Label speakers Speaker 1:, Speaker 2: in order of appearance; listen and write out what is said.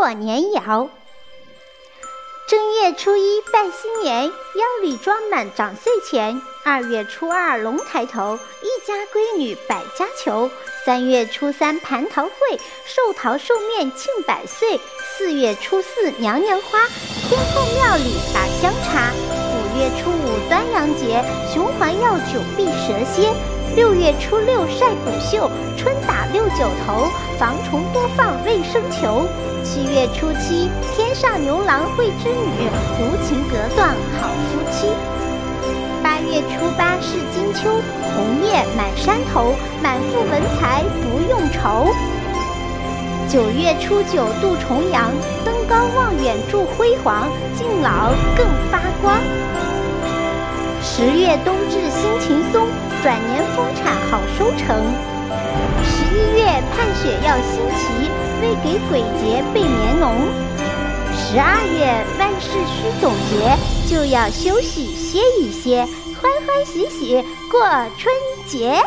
Speaker 1: 过年谣。正月初一拜新年，腰里装满长岁钱。二月初二龙抬头，一家闺女百家求。三月初三蟠桃会，寿桃寿面庆百岁。四月初四娘娘花，天后庙里打香茶。五月初五端阳节，雄黄药酒避蛇蝎。六月初六晒谷秀，春打六九头，防虫多放卫生球。七月初七天上牛郎会织女，无情隔断好夫妻。八月初八是金秋，红叶满山头，满腹文才不用愁。九月初九度重阳，登高望远祝辉煌，敬老更发光。十月冬至心情松，转年丰产好收成。十一月盼雪要新奇，为给鬼节备棉脓。十二月万事需总结，就要休息歇一歇，欢欢喜喜过春节。